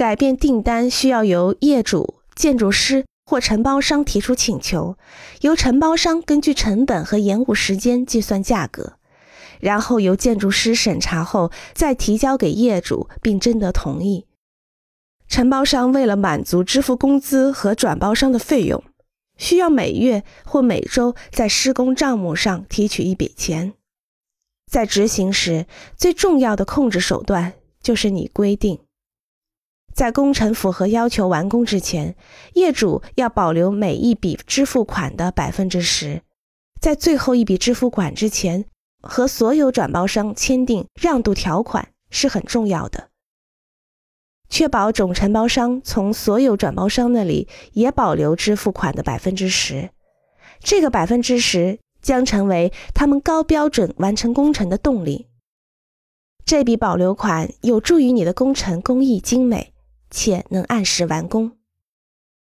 改变订单需要由业主、建筑师或承包商提出请求，由承包商根据成本和延误时间计算价格，然后由建筑师审查后再提交给业主并征得同意。承包商为了满足支付工资和转包商的费用，需要每月或每周在施工账目上提取一笔钱。在执行时，最重要的控制手段就是你规定，在工程符合要求完工之前，业主要保留每一笔支付款的百分之十。在最后一笔支付款之前，和所有转包商签订让渡条款是很重要的，确保总承包商从所有转包商那里也保留支付款的百分之十。这个百分之十。将成为他们高标准完成工程的动力。这笔保留款有助于你的工程工艺精美，且能按时完工。